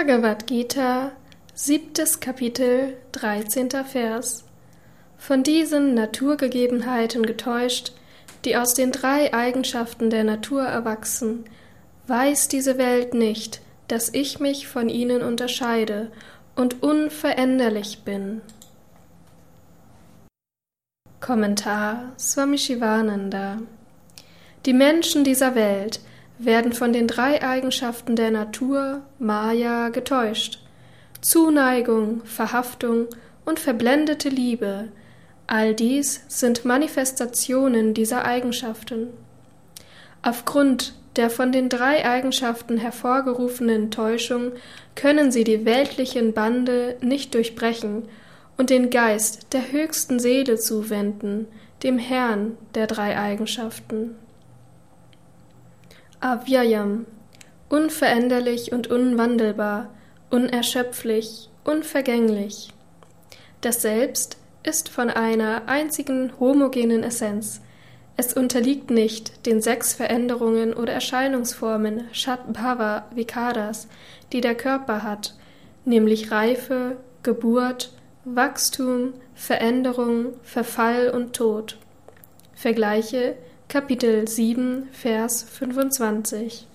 Bhagavad Gita, siebtes Kapitel, dreizehnter Vers. Von diesen Naturgegebenheiten getäuscht, die aus den drei Eigenschaften der Natur erwachsen, weiß diese Welt nicht, dass ich mich von ihnen unterscheide und unveränderlich bin. Kommentar Swami Shivananda Die Menschen dieser Welt werden von den drei Eigenschaften der Natur, Maya, getäuscht. Zuneigung, Verhaftung und verblendete Liebe, all dies sind Manifestationen dieser Eigenschaften. Aufgrund der von den drei Eigenschaften hervorgerufenen Täuschung können sie die weltlichen Bande nicht durchbrechen und den Geist der höchsten Seele zuwenden, dem Herrn der drei Eigenschaften. Avyayam, unveränderlich und unwandelbar, unerschöpflich, unvergänglich. Das Selbst ist von einer einzigen homogenen Essenz. Es unterliegt nicht den sechs Veränderungen oder Erscheinungsformen Shatbhava Vikaras, die der Körper hat, nämlich Reife, Geburt, Wachstum, Veränderung, Verfall und Tod. Vergleiche Kapitel 7, Vers 25